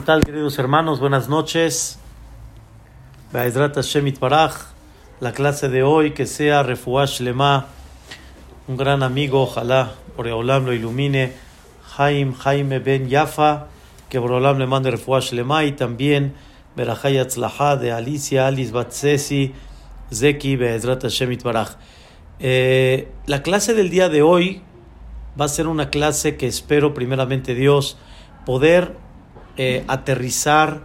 ¿Qué tal, queridos hermanos? Buenas noches. La clase de hoy que sea Refuash Lema, un gran amigo, ojalá Boreolam lo ilumine, Jaime, Jaime Ben Yafa, que Boreolam le mande Refuash Lema y también Berajay Atzlaha de Alicia Alice Batsesi Zeki Be'ezrat Hashem Itbaraj. Eh, la clase del día de hoy va a ser una clase que espero primeramente Dios poder eh, aterrizar,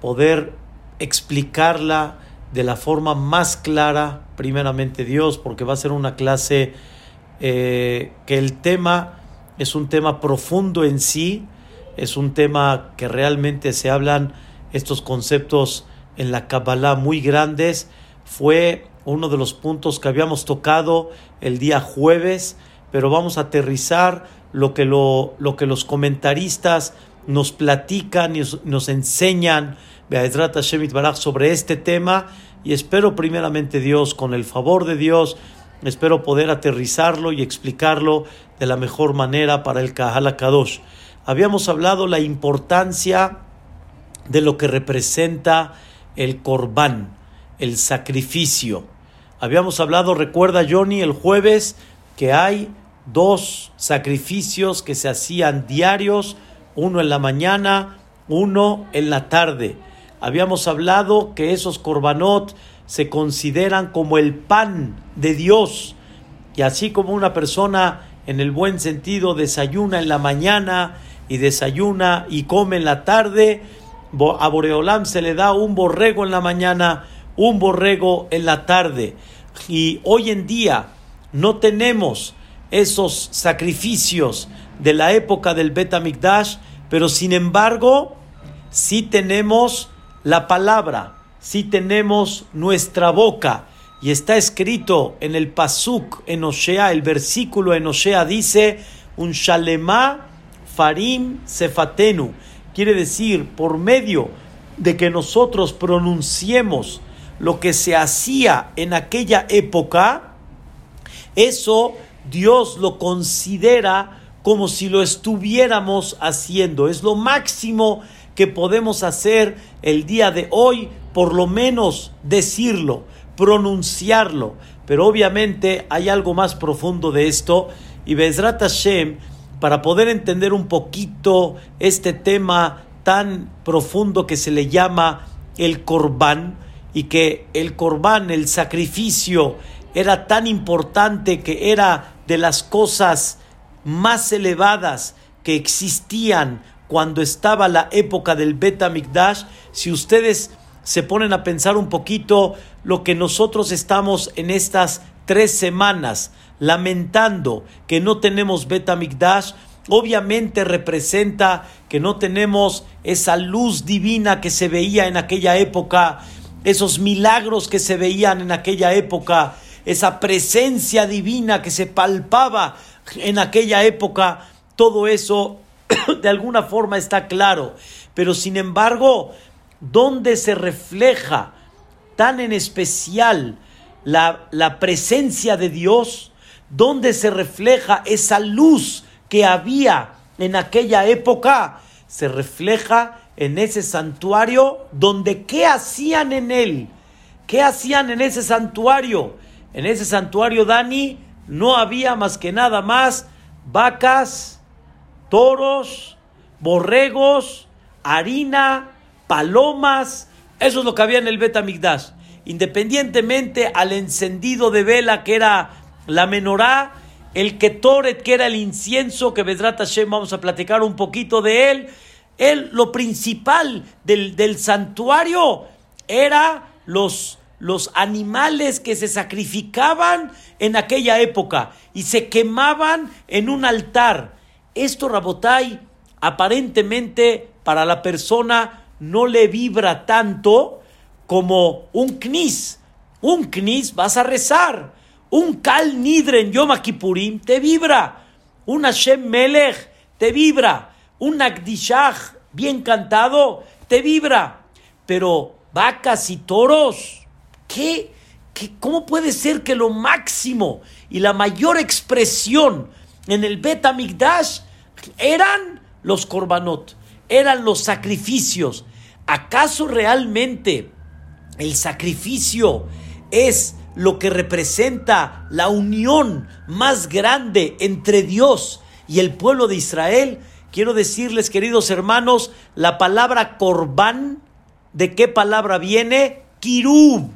poder explicarla de la forma más clara, primeramente Dios, porque va a ser una clase eh, que el tema es un tema profundo en sí, es un tema que realmente se hablan estos conceptos en la Kabbalah muy grandes. Fue uno de los puntos que habíamos tocado el día jueves, pero vamos a aterrizar lo que, lo, lo que los comentaristas nos platican y nos enseñan sobre este tema y espero primeramente Dios, con el favor de Dios, espero poder aterrizarlo y explicarlo de la mejor manera para el Kahal Kadosh. Habíamos hablado la importancia de lo que representa el corbán, el sacrificio. Habíamos hablado, recuerda Johnny, el jueves, que hay dos sacrificios que se hacían diarios, uno en la mañana, uno en la tarde. Habíamos hablado que esos korbanot se consideran como el pan de Dios. Y así como una persona en el buen sentido desayuna en la mañana y desayuna y come en la tarde, a Boreolam se le da un borrego en la mañana, un borrego en la tarde. Y hoy en día no tenemos esos sacrificios de la época del Bet pero sin embargo, sí tenemos la palabra, sí tenemos nuestra boca. Y está escrito en el Pasuk, en Osea, el versículo en Osea dice, un Shalema Farim Sefatenu. Quiere decir, por medio de que nosotros pronunciemos lo que se hacía en aquella época, eso Dios lo considera como si lo estuviéramos haciendo. Es lo máximo que podemos hacer el día de hoy, por lo menos decirlo, pronunciarlo. Pero obviamente hay algo más profundo de esto y Bezrat Hashem, para poder entender un poquito este tema tan profundo que se le llama el corbán y que el corbán, el sacrificio, era tan importante que era de las cosas más elevadas que existían cuando estaba la época del Beta Mikdash, si ustedes se ponen a pensar un poquito lo que nosotros estamos en estas tres semanas lamentando que no tenemos Beta Mikdash, obviamente representa que no tenemos esa luz divina que se veía en aquella época, esos milagros que se veían en aquella época, esa presencia divina que se palpaba en aquella época, todo eso de alguna forma está claro. Pero sin embargo, ¿dónde se refleja tan en especial la, la presencia de Dios? ¿Dónde se refleja esa luz que había en aquella época? Se refleja en ese santuario donde ¿qué hacían en él? ¿Qué hacían en ese santuario? En ese santuario, Dani, no había más que nada más vacas, toros, borregos, harina, palomas. Eso es lo que había en el Betamigdash. Independientemente al encendido de vela que era la menorá, el ketoret que era el incienso, que Vedrat Hashem vamos a platicar un poquito de él. él lo principal del, del santuario era los los animales que se sacrificaban en aquella época y se quemaban en un altar. Esto, Rabotai, aparentemente para la persona no le vibra tanto como un knis. Un knis vas a rezar. Un kal nidren yom kippurim te vibra. Un Hashem melech te vibra. Un akdishach bien cantado te vibra. Pero vacas y toros ¿Qué, cómo puede ser que lo máximo y la mayor expresión en el Bet eran los korbanot, eran los sacrificios. ¿Acaso realmente el sacrificio es lo que representa la unión más grande entre Dios y el pueblo de Israel? Quiero decirles, queridos hermanos, la palabra corbán, ¿de qué palabra viene? Kirub,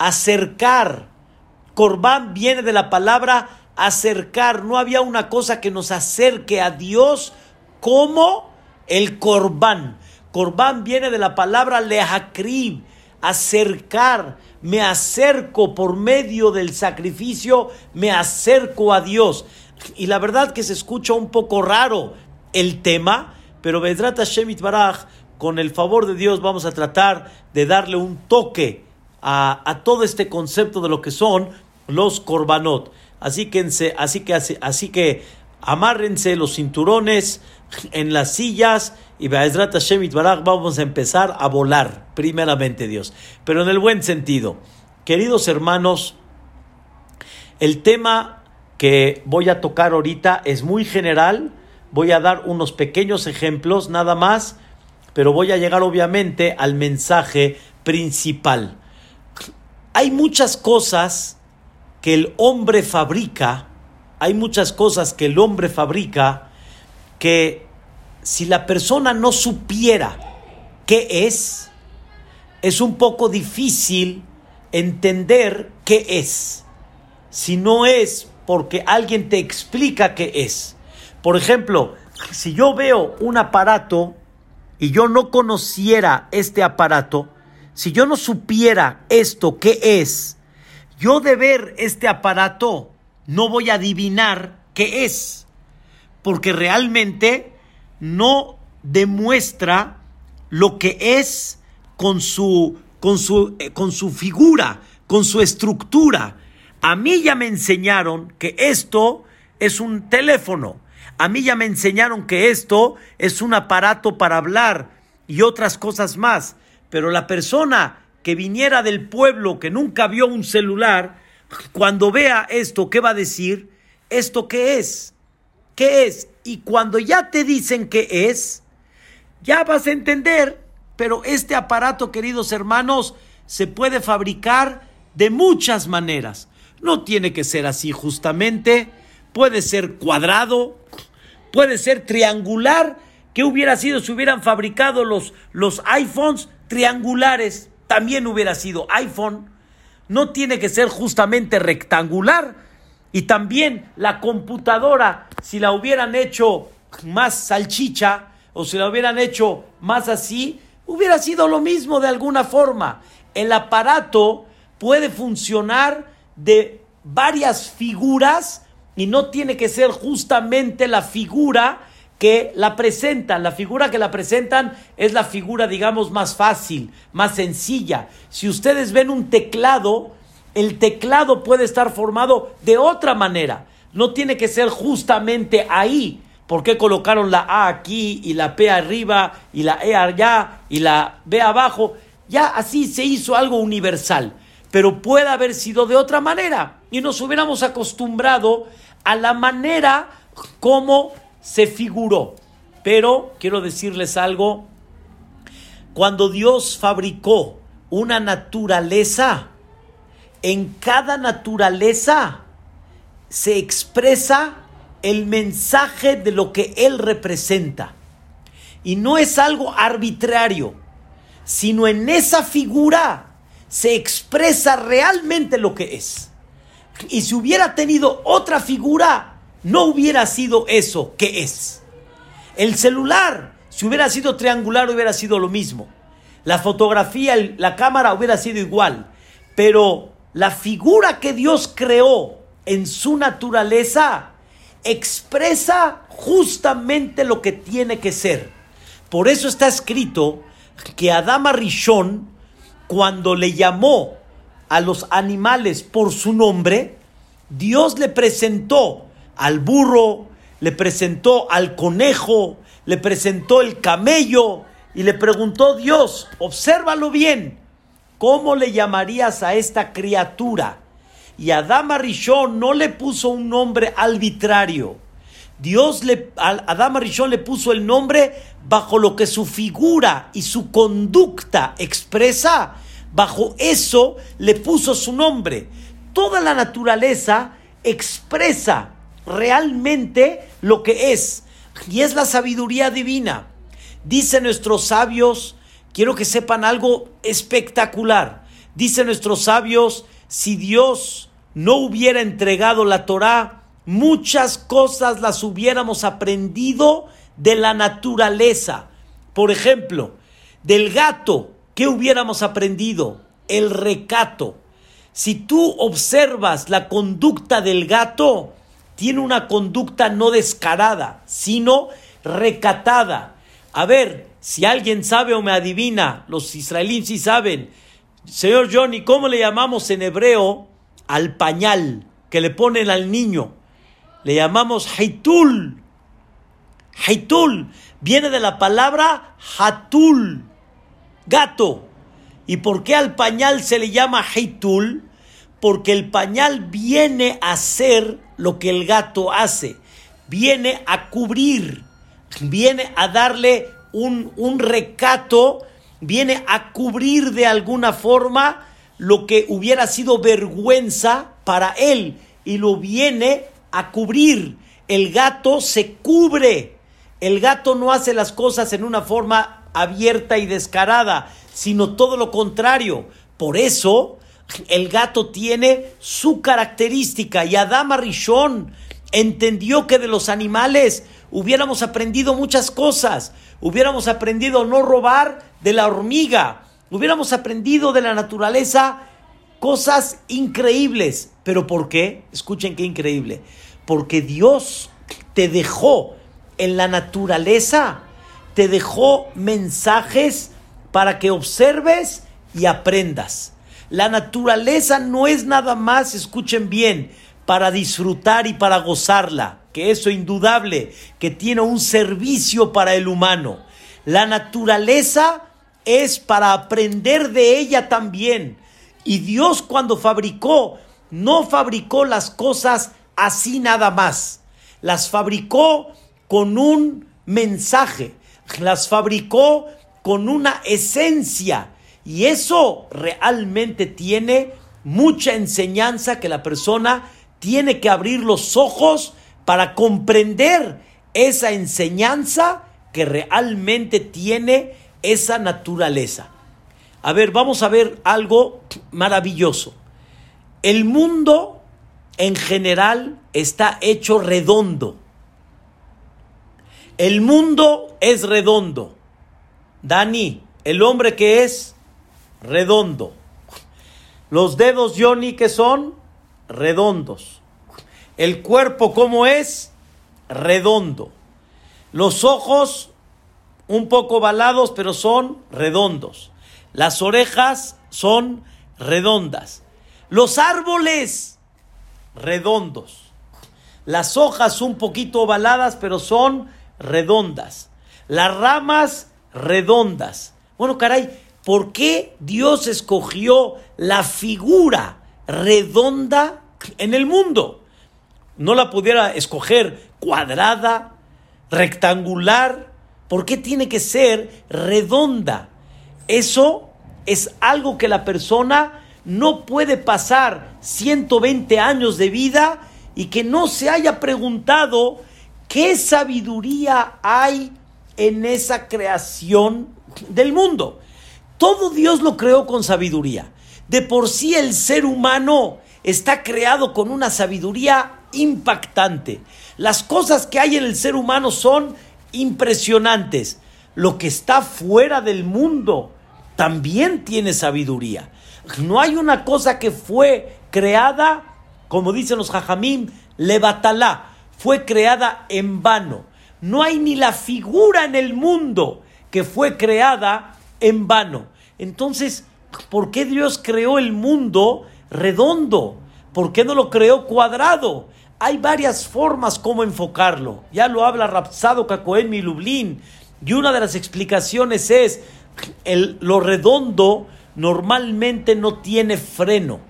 acercar. Corbán viene de la palabra acercar. No había una cosa que nos acerque a Dios como el corbán. Corbán viene de la palabra lehakrib, acercar. Me acerco por medio del sacrificio, me acerco a Dios. Y la verdad que se escucha un poco raro, el tema, pero Bedrata Shemit Baraj, con el favor de Dios, vamos a tratar de darle un toque a, todo este concepto de lo que son los korbanot. Así que, así que, así que amárrense los cinturones en las sillas y vamos a empezar a volar, primeramente Dios, pero en el buen sentido. Queridos hermanos, el tema que voy a tocar ahorita es muy general, Voy a dar unos pequeños ejemplos nada más, pero voy a llegar obviamente al mensaje principal. Hay muchas cosas que el hombre fabrica, hay muchas cosas que el hombre fabrica que si la persona no supiera qué es, es un poco difícil entender qué es. Si no es porque alguien te explica qué es. Por ejemplo, si yo veo un aparato y yo no conociera este aparato, si yo no supiera esto qué es, yo de ver este aparato no voy a adivinar qué es, porque realmente no demuestra lo que es con su, con su, eh, con su figura, con su estructura. A mí ya me enseñaron que esto es un teléfono a mí ya me enseñaron que esto es un aparato para hablar y otras cosas más. Pero la persona que viniera del pueblo, que nunca vio un celular, cuando vea esto, ¿qué va a decir? ¿Esto qué es? ¿Qué es? Y cuando ya te dicen qué es, ya vas a entender. Pero este aparato, queridos hermanos, se puede fabricar de muchas maneras. No tiene que ser así justamente. Puede ser cuadrado, puede ser triangular. ¿Qué hubiera sido si hubieran fabricado los, los iPhones triangulares? También hubiera sido iPhone. No tiene que ser justamente rectangular. Y también la computadora, si la hubieran hecho más salchicha o si la hubieran hecho más así, hubiera sido lo mismo de alguna forma. El aparato puede funcionar de varias figuras y no tiene que ser justamente la figura que la presentan. La figura que la presentan es la figura, digamos, más fácil, más sencilla. Si ustedes ven un teclado, el teclado puede estar formado de otra manera. No tiene que ser justamente ahí. ¿Por qué colocaron la A aquí y la P arriba y la E allá y la B abajo? Ya así se hizo algo universal. Pero puede haber sido de otra manera. Y nos hubiéramos acostumbrado a la manera como se figuró. Pero quiero decirles algo, cuando Dios fabricó una naturaleza, en cada naturaleza se expresa el mensaje de lo que Él representa. Y no es algo arbitrario, sino en esa figura se expresa realmente lo que es. Y si hubiera tenido otra figura, no hubiera sido eso que es. El celular, si hubiera sido triangular, hubiera sido lo mismo. La fotografía, la cámara hubiera sido igual. Pero la figura que Dios creó en su naturaleza expresa justamente lo que tiene que ser. Por eso está escrito que Adama Rishon, cuando le llamó a los animales por su nombre, Dios le presentó al burro, le presentó al conejo, le presentó el camello y le preguntó Dios, obsérvalo bien, ¿cómo le llamarías a esta criatura? Y Adama Rishon no le puso un nombre arbitrario. Dios le, a Adán Arishon le puso el nombre bajo lo que su figura y su conducta expresa. Bajo eso le puso su nombre. Toda la naturaleza expresa realmente lo que es. Y es la sabiduría divina. Dicen nuestros sabios, quiero que sepan algo espectacular. Dicen nuestros sabios, si Dios no hubiera entregado la Torah, muchas cosas las hubiéramos aprendido de la naturaleza. Por ejemplo, del gato, ¿qué hubiéramos aprendido? El recato. Si tú observas la conducta del gato, tiene una conducta no descarada, sino recatada. A ver, si alguien sabe o me adivina, los israelíes sí saben. Señor Johnny, ¿cómo le llamamos en hebreo al pañal que le ponen al niño? Le llamamos haitul. Haitul viene de la palabra hatul, gato. ¿Y por qué al pañal se le llama haitul? Porque el pañal viene a ser lo que el gato hace. Viene a cubrir, viene a darle un, un recato, viene a cubrir de alguna forma lo que hubiera sido vergüenza para él y lo viene a cubrir. El gato se cubre. El gato no hace las cosas en una forma abierta y descarada, sino todo lo contrario. Por eso, el gato tiene su característica y Adama Rishon entendió que de los animales hubiéramos aprendido muchas cosas. Hubiéramos aprendido no robar de la hormiga. Hubiéramos aprendido de la naturaleza cosas increíbles. ¿Pero por qué? Escuchen qué increíble. Porque Dios te dejó en la naturaleza, te dejó mensajes para que observes y aprendas. La naturaleza no es nada más, escuchen bien, para disfrutar y para gozarla, que eso indudable, que tiene un servicio para el humano. La naturaleza es para aprender de ella también. Y Dios cuando fabricó, no fabricó las cosas así nada más. Las fabricó con un mensaje, las fabricó con una esencia. Y eso realmente tiene mucha enseñanza que la persona tiene que abrir los ojos para comprender esa enseñanza que realmente tiene esa naturaleza. A ver, vamos a ver algo maravilloso. El mundo en general está hecho redondo. El mundo es redondo. Dani, el hombre que es redondo. Los dedos, Johnny, que son redondos. El cuerpo, ¿cómo es? Redondo. Los ojos, un poco balados, pero son redondos. Las orejas son redondas. Los árboles, redondos. Las hojas un poquito ovaladas, pero son redondas. Las ramas, redondas. Bueno, caray, ¿por qué Dios escogió la figura redonda en el mundo? No la pudiera escoger cuadrada, rectangular. ¿Por qué tiene que ser redonda? Eso es algo que la persona no puede pasar 120 años de vida y que no se haya preguntado qué sabiduría hay en esa creación del mundo. Todo Dios lo creó con sabiduría. De por sí el ser humano está creado con una sabiduría impactante. Las cosas que hay en el ser humano son impresionantes. Lo que está fuera del mundo también tiene sabiduría. No hay una cosa que fue creada, como dicen los jajamim, levatalá, fue creada en vano. No hay ni la figura en el mundo que fue creada en vano. Entonces, ¿por qué Dios creó el mundo redondo? ¿Por qué no lo creó cuadrado? Hay varias formas como enfocarlo. Ya lo habla Rapsado Cacoen mi Lublin. Y una de las explicaciones es el, lo redondo normalmente no tiene freno.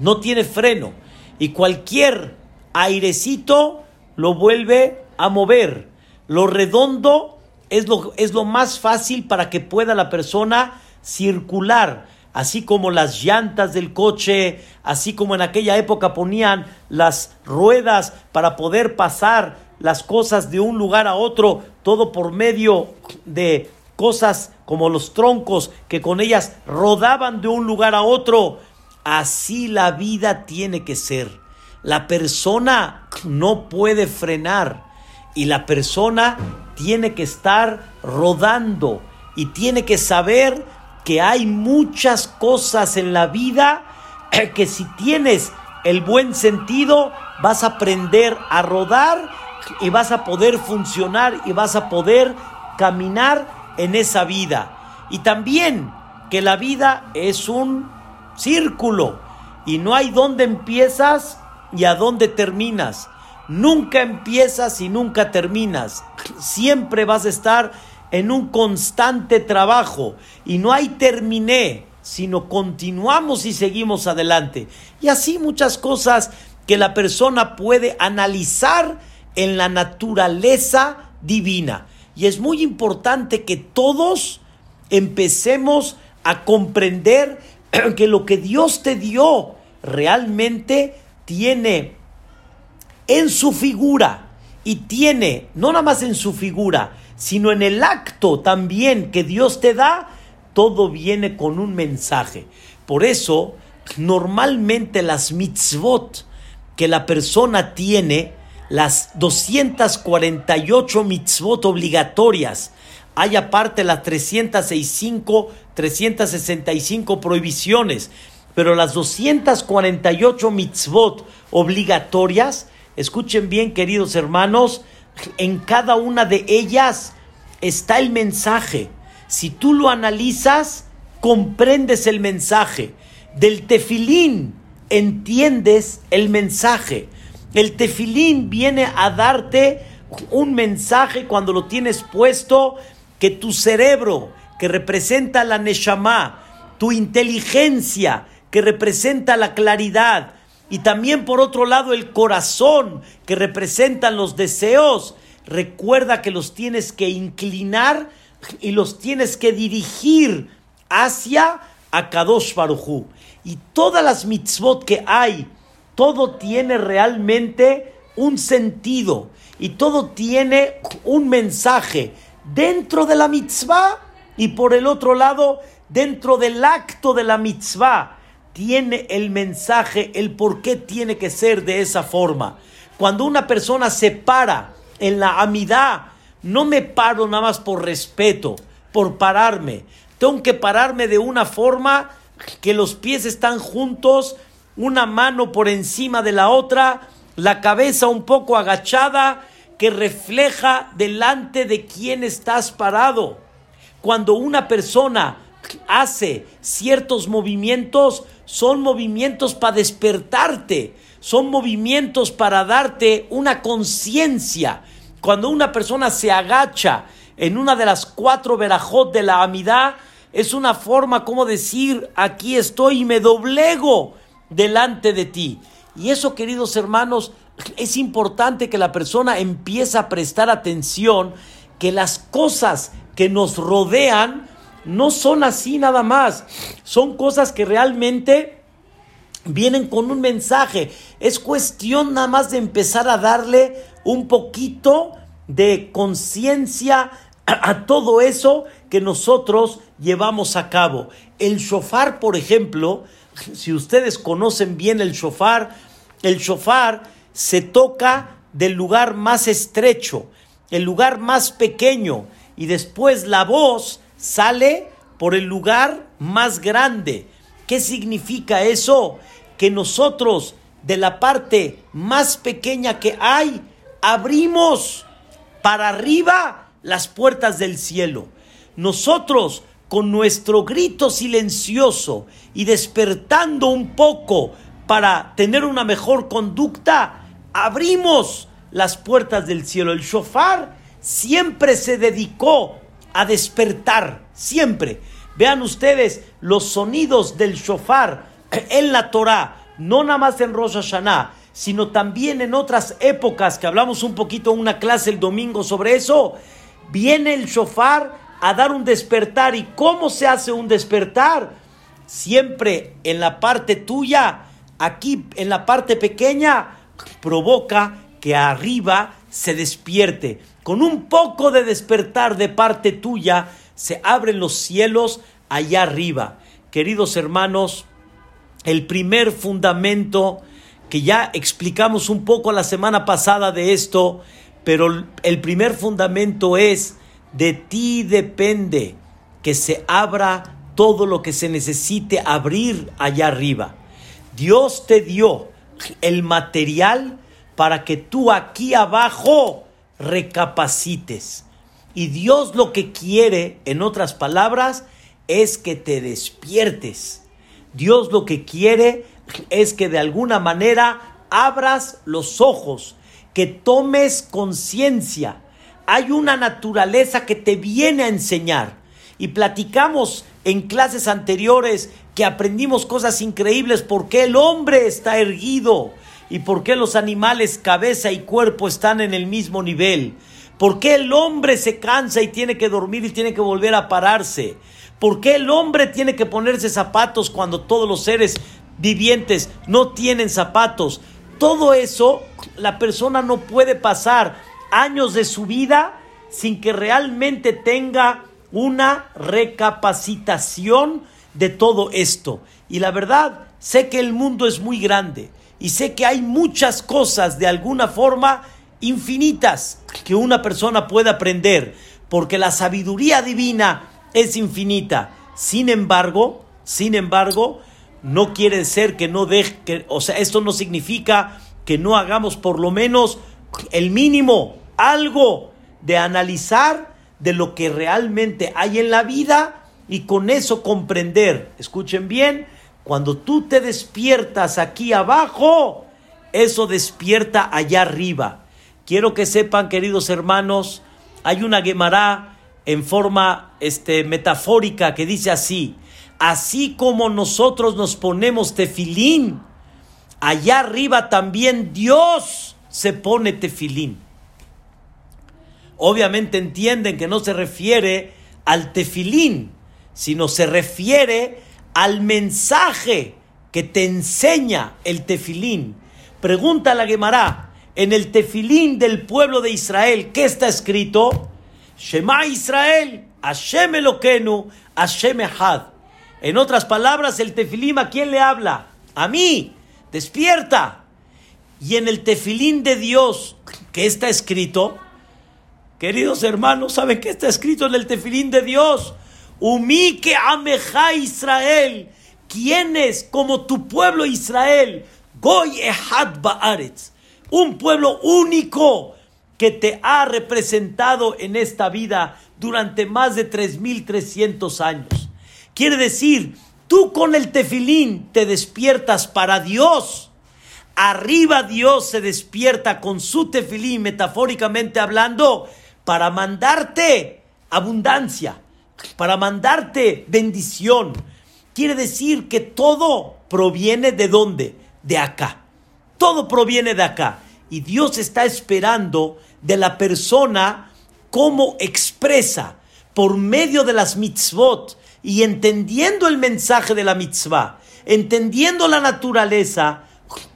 No tiene freno. Y cualquier airecito lo vuelve a mover. Lo redondo es lo, es lo más fácil para que pueda la persona circular. Así como las llantas del coche, así como en aquella época ponían las ruedas para poder pasar las cosas de un lugar a otro, todo por medio de cosas como los troncos que con ellas rodaban de un lugar a otro. Así la vida tiene que ser. La persona no puede frenar y la persona tiene que estar rodando y tiene que saber que hay muchas cosas en la vida que si tienes el buen sentido vas a aprender a rodar y vas a poder funcionar y vas a poder caminar en esa vida. Y también que la vida es un círculo y no hay dónde empiezas y a dónde terminas. Nunca empiezas y nunca terminas. Siempre vas a estar en un constante trabajo y no hay terminé, sino continuamos y seguimos adelante. Y así muchas cosas que la persona puede analizar en la naturaleza divina. Y es muy importante que todos empecemos a comprender que lo que Dios te dio realmente tiene en su figura y tiene, no nada más en su figura, sino en el acto también que Dios te da, todo viene con un mensaje. Por eso, normalmente las mitzvot que la persona tiene, las 248 mitzvot obligatorias, hay aparte las 365, 365 prohibiciones, pero las 248 mitzvot obligatorias, escuchen bien queridos hermanos, en cada una de ellas está el mensaje. Si tú lo analizas, comprendes el mensaje. Del tefilín entiendes el mensaje. El tefilín viene a darte un mensaje cuando lo tienes puesto que tu cerebro, que representa la neshama, tu inteligencia, que representa la claridad, y también por otro lado el corazón, que representan los deseos, recuerda que los tienes que inclinar y los tienes que dirigir hacia Akadosh Baruchu. Y todas las mitzvot que hay todo tiene realmente un sentido y todo tiene un mensaje dentro de la mitzvah y por el otro lado, dentro del acto de la mitzvah, tiene el mensaje, el por qué tiene que ser de esa forma. Cuando una persona se para en la amidad, no me paro nada más por respeto, por pararme. Tengo que pararme de una forma que los pies están juntos, una mano por encima de la otra, la cabeza un poco agachada, que refleja delante de quién estás parado. Cuando una persona hace ciertos movimientos, son movimientos para despertarte, son movimientos para darte una conciencia. Cuando una persona se agacha en una de las cuatro verajot de la amidad, es una forma como decir, aquí estoy y me doblego delante de ti. Y eso, queridos hermanos, es importante que la persona empiece a prestar atención que las cosas que nos rodean no son así nada más, son cosas que realmente vienen con un mensaje. Es cuestión nada más de empezar a darle un poquito de conciencia a, todo eso que nosotros llevamos a cabo. El shofar, por ejemplo, si ustedes conocen bien el shofar, el shofar se toca del lugar más estrecho, el lugar más pequeño, y después la voz sale por el lugar más grande. ¿Qué significa eso? Que nosotros de la parte más pequeña que hay, abrimos para arriba las puertas del cielo. Nosotros con nuestro grito silencioso y despertando un poco para tener una mejor conducta, abrimos las puertas del cielo. El shofar siempre se dedicó a despertar, siempre. Vean ustedes los sonidos del shofar en la Torah, no nada más en Rosh Hashanah, sino también en otras épocas, que hablamos un poquito en una clase el domingo sobre eso, viene el shofar a dar un despertar. ¿Y cómo se hace un despertar? Siempre en la parte tuya, aquí en la parte pequeña, provoca que arriba se despierte. Con un poco de despertar de parte tuya, se abren los cielos allá arriba. Queridos hermanos, el primer fundamento que ya explicamos un poco la semana pasada de esto, pero el primer fundamento es de ti depende que se abra todo lo que se necesite abrir allá arriba. Dios te dio el material para que tú aquí abajo recapacites. Y Dios lo que quiere, en otras palabras, es que te despiertes. Dios lo que quiere es que de alguna manera abras los ojos, que tomes conciencia. Hay una naturaleza que te viene a enseñar. Y platicamos en clases anteriores que aprendimos cosas increíbles porque el hombre está erguido y por qué los animales cabeza y cuerpo están en el mismo nivel. ¿Por qué el hombre se cansa y tiene que dormir y tiene que volver a pararse? ¿Por qué el hombre tiene que ponerse zapatos cuando todos los seres vivientes no tienen zapatos? Todo eso, la persona no puede pasar años de su vida sin que realmente tenga una recapacitación de todo esto. Y la verdad, sé que el mundo es muy grande y sé que hay muchas cosas de alguna forma infinitas que una persona puede aprender, porque la sabiduría divina es infinita. Sin embargo, sin embargo, no quiere ser que no deje, que, o sea, esto no significa que no hagamos por lo menos el mínimo, algo de analizar de lo que realmente hay en la vida y con eso comprender, escuchen bien, cuando tú te despiertas aquí abajo, eso despierta allá arriba. Quiero que sepan, queridos hermanos, hay una Gemara en forma este, metafórica que dice así, así como nosotros nos ponemos tefilín, allá arriba también Dios se pone tefilín. Obviamente entienden que no se refiere al tefilín, sino se refiere al mensaje que te enseña el tefilín. Pregunta la Gemara, en el tefilín del pueblo de Israel, ¿qué está escrito? Shema Israel, Hashem Eloquenu, Hashem Echad. En otras palabras, el tefilín a quién le habla? A mí. Despierta. Y en el tefilín de Dios, ¿qué está escrito? Queridos hermanos, ¿saben qué está escrito en el tefilín de Dios? Umike Ameja Israel. ¿Quién es como tu pueblo Israel? Goy Ehad Baaretz. Un pueblo único que te ha representado en esta vida durante más de 3.300 años. Quiere decir, tú con el tefilín te despiertas para Dios. Arriba Dios se despierta con su tefilín, metafóricamente hablando, para mandarte abundancia, para mandarte bendición. Quiere decir que todo proviene de dónde? De acá. Todo proviene de acá. Y Dios está esperando de la persona cómo expresa por medio de las mitzvot y entendiendo el mensaje de la mitzvah, entendiendo la naturaleza,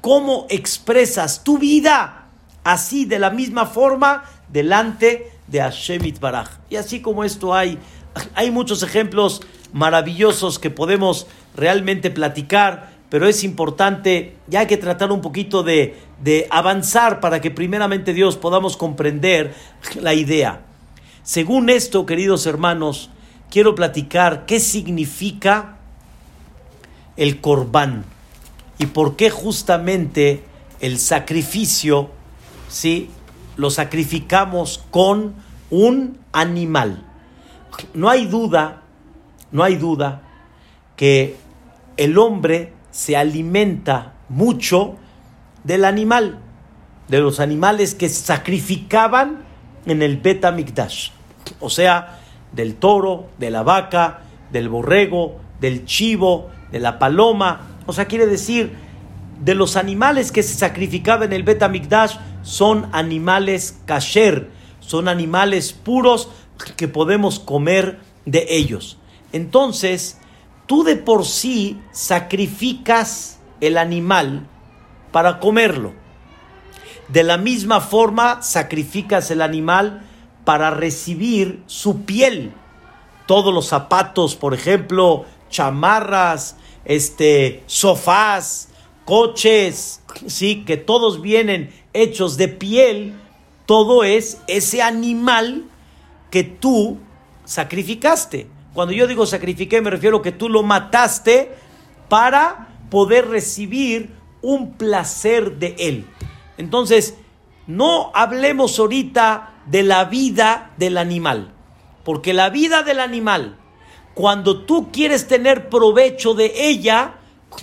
cómo expresas tu vida así de la misma forma delante de Hashem Itbaraj. Y así como esto hay, hay muchos ejemplos maravillosos que podemos realmente platicar pero es importante, ya hay que tratar un poquito de, de avanzar para que primeramente Dios podamos comprender la idea. Según esto, queridos hermanos, quiero platicar qué significa el corbán y por qué justamente el sacrificio, ¿sí? Lo sacrificamos con un animal. No hay duda, no hay duda que el hombre se alimenta mucho del animal, de los animales que sacrificaban en el Bet O sea, del toro, de la vaca, del borrego, del chivo, de la paloma. O sea, quiere decir, de los animales que se sacrificaban en el Bet Amikdash son animales kasher, son animales puros que podemos comer de ellos. Entonces, tú de por sí sacrificas el animal para comerlo. De la misma forma, sacrificas el animal para recibir su piel. Todos los zapatos, por ejemplo, chamarras, este, sofás, coches, sí, que todos vienen hechos de piel, todo es ese animal que tú sacrificaste. Cuando yo digo sacrifiqué, me refiero a que tú lo mataste para poder recibir un placer de él. Entonces, no hablemos ahorita de la vida del animal, porque la vida del animal, cuando tú quieres tener provecho de ella,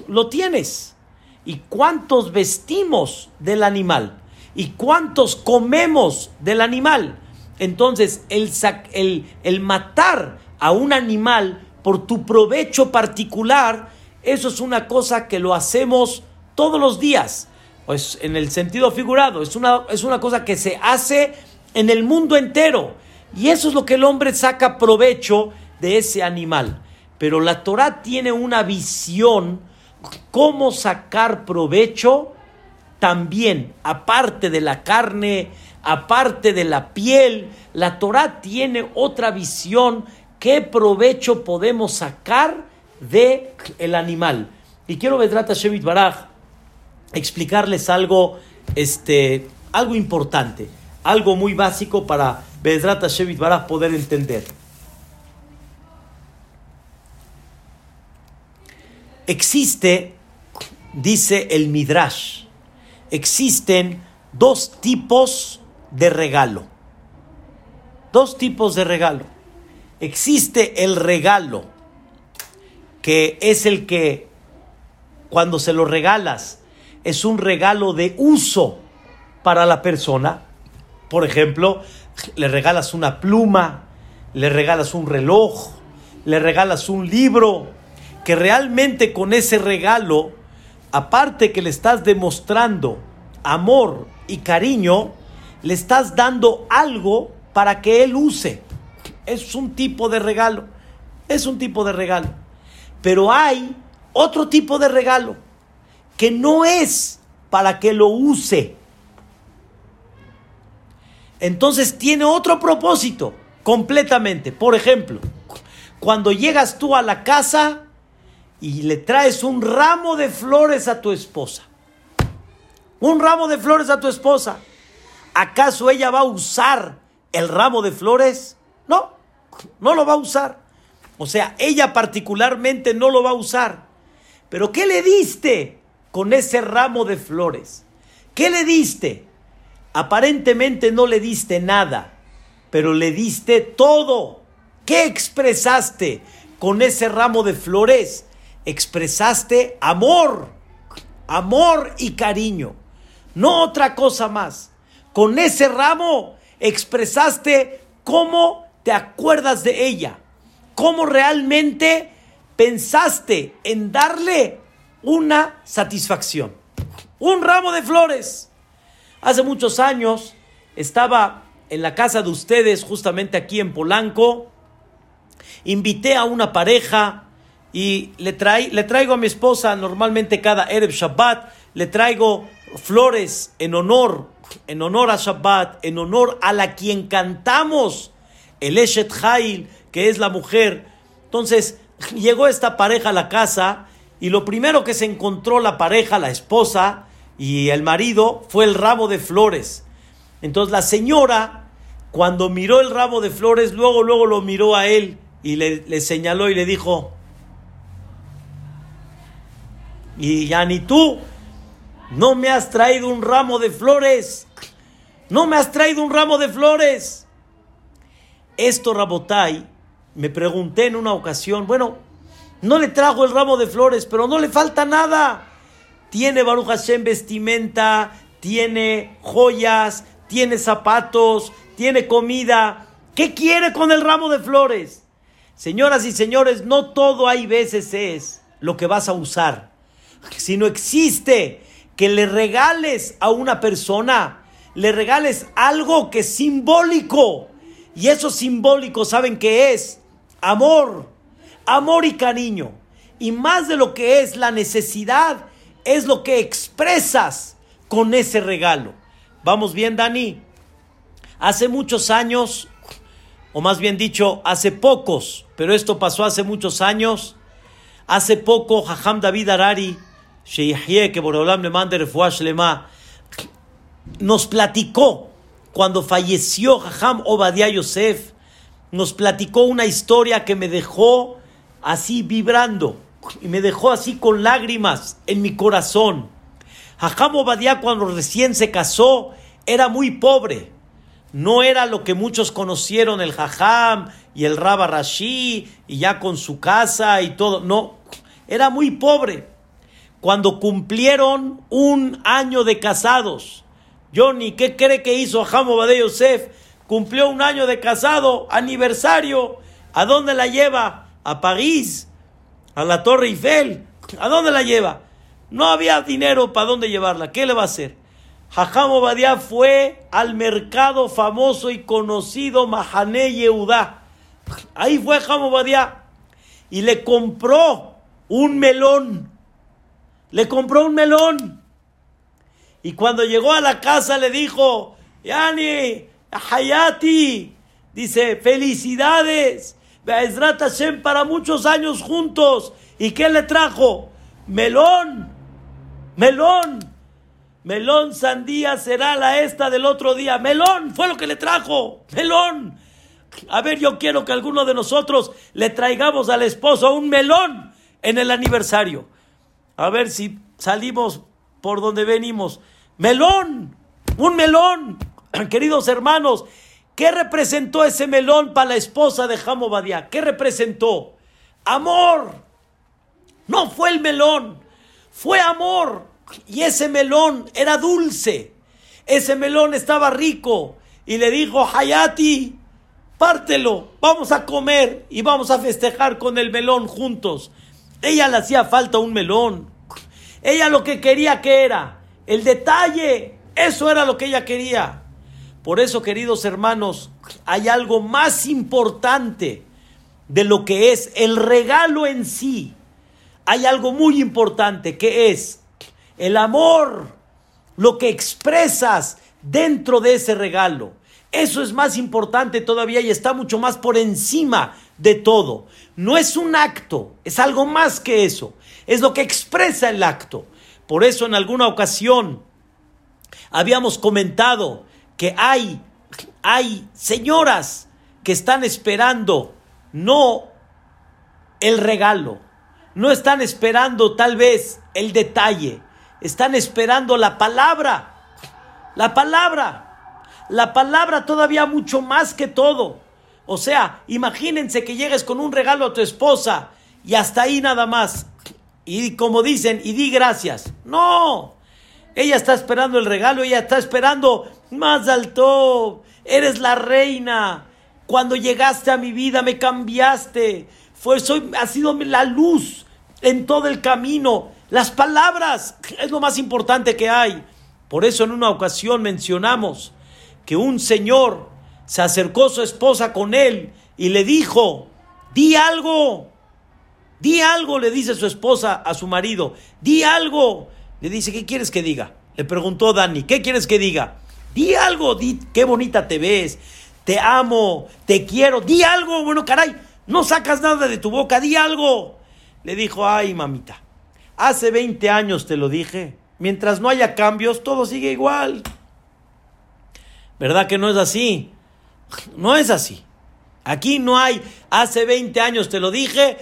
lo tienes. ¿Y cuántos vestimos del animal? ¿Y cuántos comemos del animal? Entonces, el, el, matar a un animal por tu provecho particular, eso es una cosa que lo hacemos todos los días. Pues en el sentido figurado, es una, es una cosa que se hace en el mundo entero. Y eso es lo que el hombre saca provecho de ese animal. Pero la Torah tiene una visión cómo sacar provecho también, aparte de la carne, aparte de la piel, la Torah tiene otra visión, qué provecho podemos sacar de el animal. Y quiero Vedrata Shevit Baraj explicarles algo, este, algo importante, algo muy básico para Vedrata Shevit Baraj poder entender. Existe, dice el Midrash, existen dos tipos de regalo. Dos tipos de regalo. Existe el regalo, que es el que cuando se lo regalas es un regalo de uso para la persona. Por ejemplo, le regalas una pluma, le regalas un reloj, le regalas un libro, que realmente con ese regalo, aparte que le estás demostrando amor y cariño, le estás dando algo para que él use. Es un tipo de regalo. Es un tipo de regalo. Pero hay otro tipo de regalo que no es para que lo use. Entonces tiene otro propósito completamente. Por ejemplo, cuando llegas tú a la casa y le traes un ramo de flores a tu esposa. Un ramo de flores a tu esposa. ¿Acaso ella va a usar el ramo de flores? No, no lo va a usar. O sea, ella particularmente no lo va a usar. Pero ¿qué le diste con ese ramo de flores? ¿Qué le diste? Aparentemente no le diste nada, pero le diste todo. ¿Qué expresaste con ese ramo de flores? expresaste amor, amor y cariño, no otra cosa más. Con ese ramo expresaste cómo te acuerdas de ella, cómo realmente pensaste en darle una satisfacción. Un ramo de flores. Hace muchos años estaba en la casa de ustedes, justamente aquí en Polanco. Invité a una pareja y le, traigo a mi esposa normalmente cada Erev Shabbat, le traigo flores en honor, en honor a Shabbat, en honor a la quien cantamos, el Eshet Hail, que es la mujer. Entonces, llegó esta pareja a la casa y lo primero que se encontró la pareja, la esposa y el marido, fue el ramo de flores. Entonces la señora, cuando miró el ramo de flores, luego, luego lo miró a él y le, le señaló y le dijo, y ya ni tú no me has traído un ramo de flores. No me has traído un ramo de flores. Esto, Rabotai, me pregunté en una ocasión, bueno, no le trajo el ramo de flores, pero no le falta nada. Tiene Baruch Hashem vestimenta, tiene joyas, tiene zapatos, tiene comida. ¿Qué quiere con el ramo de flores? Señoras y señores, no todo hay veces es lo que vas a usar sino existe que le regales a una persona, le regales algo que es simbólico. Y eso simbólico, ¿saben qué es? Amor, amor y cariño. Y más de lo que es la necesidad, es lo que expresas con ese regalo. Vamos bien, Dani. Hace muchos años, o más bien dicho, hace pocos, pero esto pasó hace muchos años. Hace poco, Jajam David Arari, que nos platicó cuando falleció Jajam Obadiah Yosef, nos platicó una historia que me dejó así vibrando y me dejó así con lágrimas en mi corazón. Jajam Obadiah cuando recién se casó era muy pobre. No era lo que muchos conocieron el Jajam y el Rabba Rashi y ya con su casa y todo. No, era muy pobre. Cuando cumplieron un año de casados, Johnny, ¿qué cree que hizo Jajam Obadiah Yosef? Cumplió un año de casado, aniversario. ¿A dónde la lleva? A París, a la Torre Eiffel. ¿A dónde la lleva? No había dinero para dónde llevarla. ¿Qué le va a hacer? Jajam Obadiah fue al mercado famoso y conocido Mahane Yehudá. Ahí fue Jajam Obadiah y le compró un melón. Le compró un melón. Y cuando llegó a la casa le dijo, Yani, Hayati, dice, felicidades, Be'ezrat Hashem para muchos años juntos. ¿Y qué le trajo? Melón, melón. Melón, sandía será la esta del otro día. Melón, fue lo que le trajo. Melón. A ver, yo quiero que alguno de nosotros le traigamos al esposo un melón en el aniversario. A ver si salimos por donde venimos. Melón, un melón. Queridos hermanos, ¿qué representó ese melón para la esposa de Jamo? ¿Qué representó? Amor. No fue el melón, fue amor. Y ese melón era dulce. Ese melón estaba rico. Y le dijo, Hayati, pártelo, vamos a comer y vamos a festejar con el melón juntos. Ella le hacía falta un melón. Ella lo que quería que era el detalle. Eso era lo que ella quería. Por eso, queridos hermanos, hay algo más importante de lo que es el regalo en sí. Hay algo muy importante que es el amor, lo que expresas dentro de ese regalo. Eso es más importante todavía y está mucho más por encima de todo. No es un acto, es algo más que eso. Es lo que expresa el acto. Por eso en alguna ocasión habíamos comentado que hay, hay señoras que están esperando no el regalo, no están esperando tal vez el detalle, están esperando la palabra. La palabra. La palabra todavía mucho más que todo. O sea, imagínense que llegues con un regalo a tu esposa y hasta ahí nada más. Y como dicen, y di gracias. No. Ella está esperando el regalo, ella está esperando más alto. Eres la reina. Cuando llegaste a mi vida me cambiaste. Fue, soy, ha sido la luz en todo el camino. Las palabras es lo más importante que hay. Por eso en una ocasión mencionamos que un señor se acercó su esposa con él y le dijo, di algo, di algo, le dice su esposa a su marido, di algo. Le dice, ¿qué quieres que diga? Le preguntó Dani, ¿qué quieres que diga? Di algo, di, qué bonita te ves, te amo, te quiero, di algo, bueno, caray, no sacas nada de tu boca, di algo. Le dijo, ay, mamita, Hace 20 años te lo dije. Mientras no haya cambios, todo sigue igual. ¿Verdad que no es así? No es así. Aquí no hay, hace 20 años te lo dije,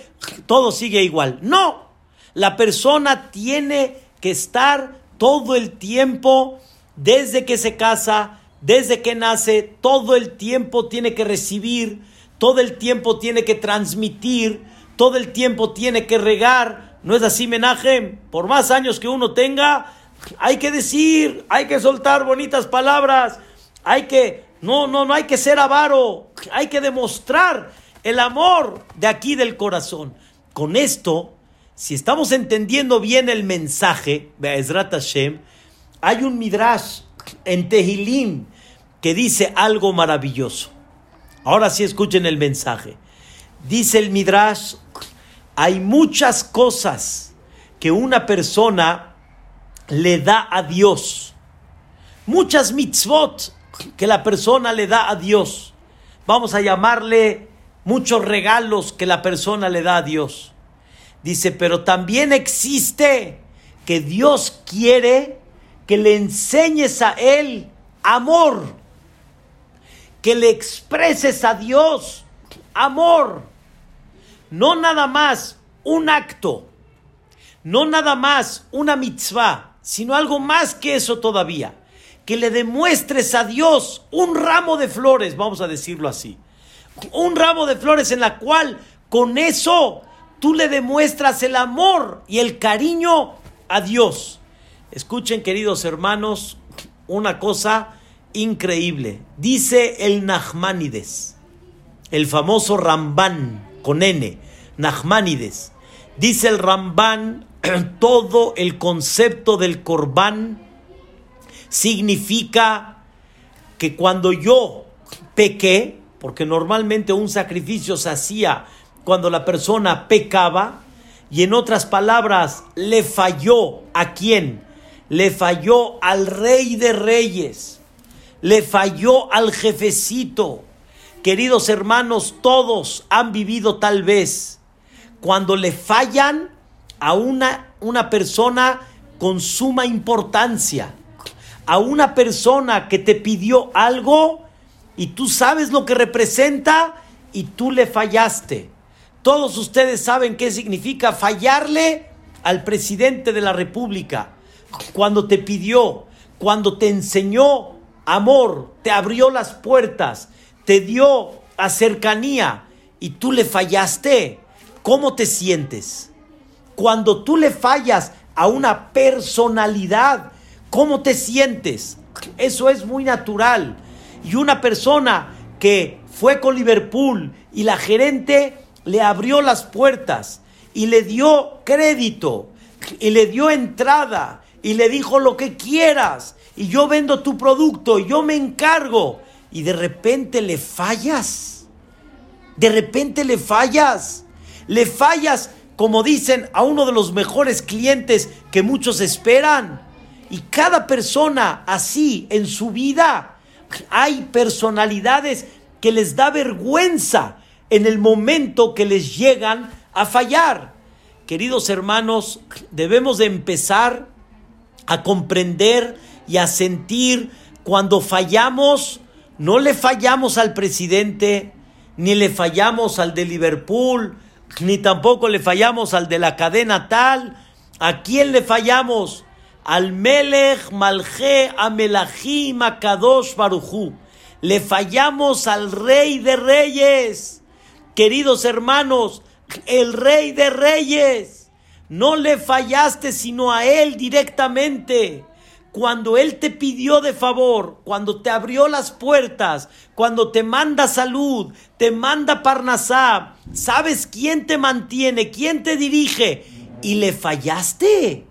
todo sigue igual. No, la persona tiene que estar todo el tiempo, desde que se casa, desde que nace, todo el tiempo tiene que recibir, todo el tiempo tiene que transmitir, todo el tiempo tiene que regar, ¿No es así, menaje? Por más años que uno tenga, hay que decir, hay que soltar bonitas palabras, hay que, no, no, no hay que ser avaro, hay que demostrar el amor de aquí del corazón. Con esto, si estamos entendiendo bien el mensaje, Be'ezrat Hashem, Hay un midrash en Tehilim que dice algo maravilloso. Ahora sí escuchen el mensaje. Dice el midrash, hay muchas cosas que una persona le da a Dios. Muchas mitzvot que la persona le da a Dios. Vamos a llamarle muchos regalos que la persona le da a Dios. Dice, pero también existe que Dios quiere que le enseñes a Él amor, que le expreses a Dios amor, no nada más un acto, no nada más una mitzvah, sino algo más que eso todavía, que le demuestres a Dios un ramo de flores, vamos a decirlo así, un ramo de flores en la cual con eso tú le demuestras el amor y el cariño a Dios. Escuchen, queridos hermanos, una cosa increíble. Dice el Nachmanides, el famoso Rambán con N, Nachmanides. Dice el Rambán, todo el concepto del Corbán significa que cuando yo pequé, porque normalmente un sacrificio se hacía cuando la persona pecaba, y en otras palabras, le falló a quién? Le falló al rey de reyes, le falló al jefecito. Queridos hermanos, todos han vivido tal vez cuando le fallan a una, una persona con suma importancia, a una persona que te pidió algo y tú sabes lo que representa y tú le fallaste. Todos ustedes saben qué significa fallarle al presidente de la República cuando te pidió, cuando te enseñó amor, te abrió las puertas, te dio a cercanía y tú le fallaste. ¿Cómo te sientes? Cuando tú le fallas a una personalidad, ¿cómo te sientes? Eso es muy natural. Y una persona que fue con Liverpool y la gerente le abrió las puertas y le dio crédito y le dio entrada y le dijo lo que quieras y yo vendo tu producto y yo me encargo y de repente le fallas. De repente le fallas. Le fallas, como dicen, a uno de los mejores clientes que muchos esperan. Y cada persona así en su vida, hay personalidades que les da vergüenza en el momento que les llegan a fallar. Queridos hermanos, debemos de empezar a comprender y a sentir cuando fallamos, no le fallamos al presidente, ni le fallamos al de Liverpool, ni tampoco le fallamos al de la cadena tal. ¿A quién le fallamos? Al Melech Malje Amelachim Makadosh Baruchu. Le fallamos al Rey de Reyes Queridos hermanos, el rey de reyes, no le fallaste sino a él directamente. Cuando Él te pidió de favor, cuando te abrió las puertas, cuando te manda salud, te manda Parnasá, ¿sabes quién te mantiene, quién te dirige? Y le fallaste,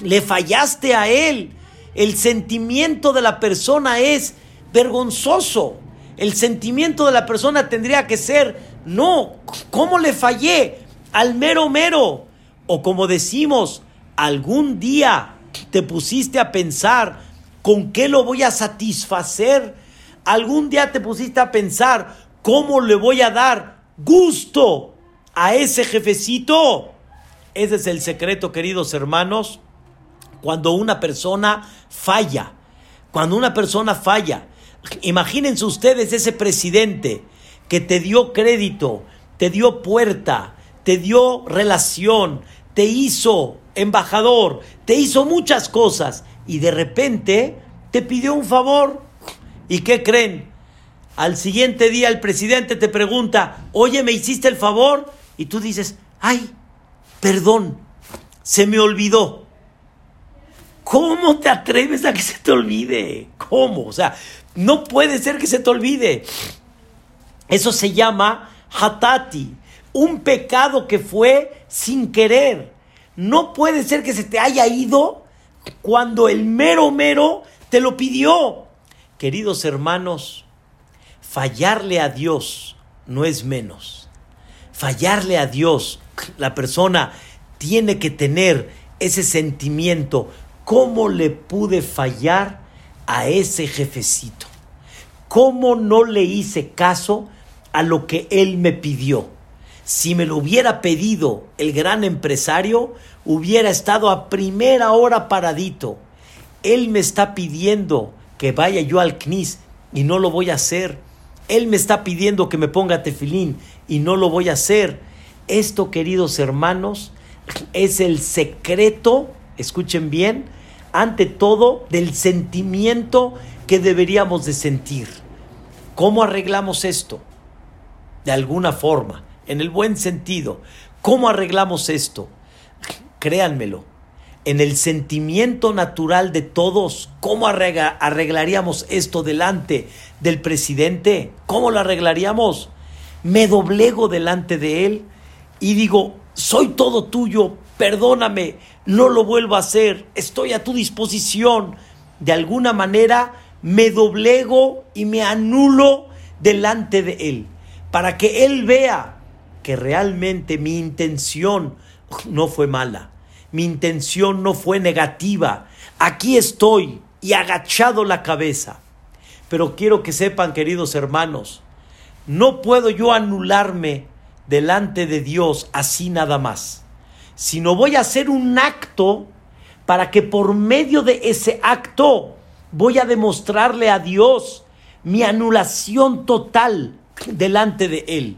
le fallaste a Él. El sentimiento de la persona es vergonzoso. El sentimiento de la persona tendría que ser no, ¿cómo le fallé al mero mero? O como decimos, algún día te pusiste a pensar con qué lo voy a satisfacer. Algún día te pusiste a pensar cómo le voy a dar gusto a ese jefecito. Ese es el secreto, queridos hermanos, cuando una persona falla. Cuando una persona falla. Imagínense ustedes ese presidente que te dio crédito, te dio puerta, te dio relación, te hizo embajador, te hizo muchas cosas y de repente te pidió un favor. ¿Y qué creen? Al siguiente día el presidente te pregunta, oye, ¿me hiciste el favor? Y tú dices, ay, perdón, se me olvidó. ¿Cómo te atreves a que se te olvide? ¿Cómo? O sea, no puede ser que se te olvide. Eso se llama hatati, un pecado que fue sin querer. No puede ser que se te haya ido cuando el mero mero te lo pidió. Queridos hermanos, fallarle a Dios no es menos. Fallarle a Dios, la persona tiene que tener ese sentimiento. ¿Cómo le pude fallar a ese jefecito? ¿Cómo no le hice caso a lo que él me pidió? Si me lo hubiera pedido el gran empresario, hubiera estado a primera hora paradito. Él me está pidiendo que vaya yo al CNIS y no lo voy a hacer. Él me está pidiendo que me ponga tefilín y no lo voy a hacer. Esto, queridos hermanos, es el secreto, escuchen bien, ante todo del sentimiento que deberíamos de sentir. ¿Cómo arreglamos esto? De alguna forma, en el buen sentido. ¿Cómo arreglamos esto? Créanmelo, en el sentimiento natural de todos, ¿cómo arreglaríamos esto delante del presidente? ¿Cómo lo arreglaríamos? Me doblego delante de él y digo, soy todo tuyo, perdóname, no lo vuelvo a hacer, estoy a tu disposición. De alguna manera me doblego y me anulo delante de él, para que él vea que realmente mi intención no fue mala, mi intención no fue negativa. Aquí estoy y agachado la cabeza. Pero quiero que sepan, queridos hermanos, no puedo yo anularme delante de Dios así nada más, sino voy a hacer un acto para que por medio de ese acto voy a demostrarle a Dios mi anulación total delante de Él.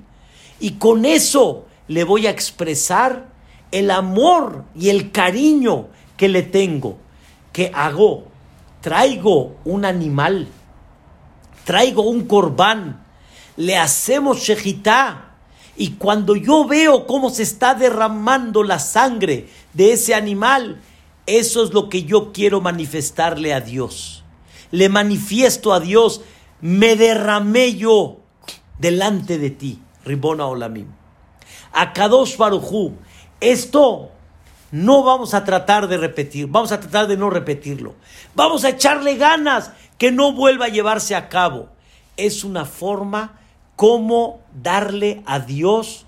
Y con eso le voy a expresar el amor y el cariño que le tengo. que hago? Traigo un animal, traigo un corbán, le hacemos shejitá. Y cuando yo veo cómo se está derramando la sangre de ese animal, eso es lo que yo quiero manifestarle a Dios. Le manifiesto a Dios, me derramé yo delante de ti, Ribona Olamim. A Kadosh esto no vamos a tratar de repetir, vamos a tratar de no repetirlo. Vamos a echarle ganas que no vuelva a llevarse a cabo. Es una forma como darle a Dios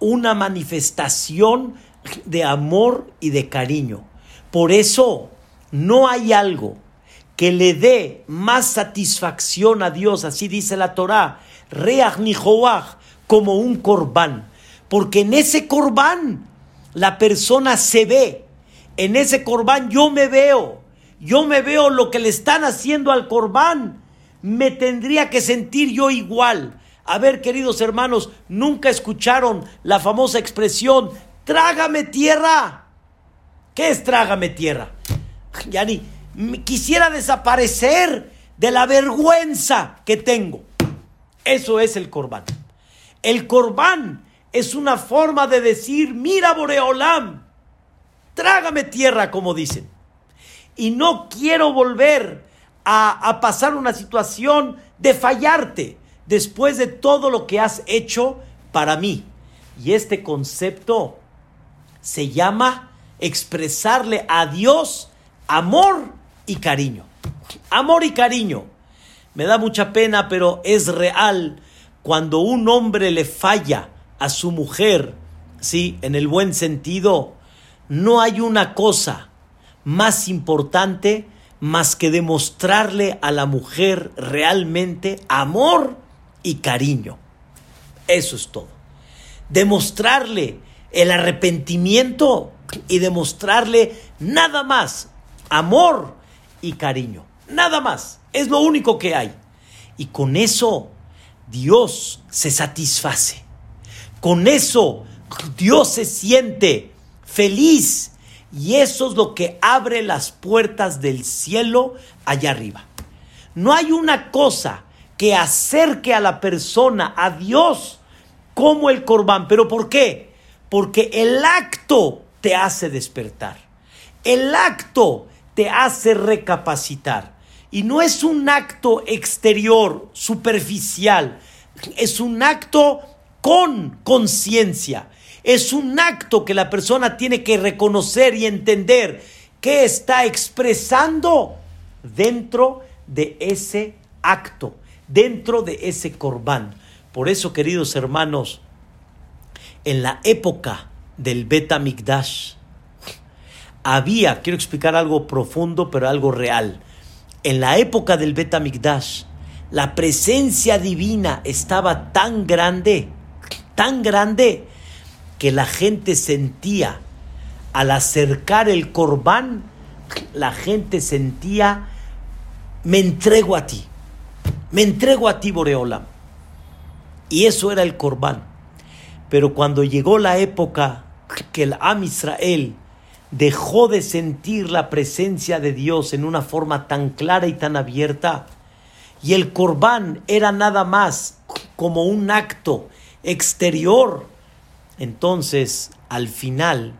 una manifestación de amor y de cariño. Por eso no hay algo que le dé más satisfacción a Dios, así dice la Torah, reach como un corbán, porque en ese corbán la persona se ve, en ese corbán yo me veo, yo me veo lo que le están haciendo al corbán, me tendría que sentir yo igual. A ver, queridos hermanos, nunca escucharon la famosa expresión, trágame tierra. ¿Qué es trágame tierra? Yani, quisiera desaparecer de la vergüenza que tengo. Eso es el corbán. El corbán es una forma de decir, mira Boreolam, trágame tierra, como dicen. Y no quiero volver a, a pasar una situación de fallarte después de todo lo que has hecho para mí. Y este concepto se llama expresarle a Dios amor y cariño. Amor y cariño. Me da mucha pena, pero es real cuando un hombre le falla a su mujer, sí, en el buen sentido, no hay una cosa más importante más que demostrarle a la mujer realmente amor y cariño. Eso es todo. Demostrarle el arrepentimiento y demostrarle nada más amor y cariño. Nada más. Es lo único que hay. Y con eso Dios se satisface. Con eso Dios se siente feliz y eso es lo que abre las puertas del cielo allá arriba. No hay una cosa que acerque a la persona a Dios como el corbán. ¿Pero por qué? Porque el acto te hace despertar. El acto te hace recapacitar. Y no es un acto exterior, superficial. Es un acto con conciencia. Es un acto que la persona tiene que reconocer y entender. ¿Qué está expresando dentro de ese acto, dentro de ese corbán? Por eso, queridos hermanos, en la época del Beta Mikdash, había, quiero explicar algo profundo, pero algo real. En la época del Bet la presencia divina estaba tan grande, tan grande, que la gente sentía, al acercar el corbán, la gente sentía, me entrego a ti, me entrego a ti, Boreolam. Y eso era el corbán. Pero cuando llegó la época que el Am Israel dejó de sentir la presencia de Dios en una forma tan clara y tan abierta, y el corbán era nada más como un acto exterior. Entonces, al final,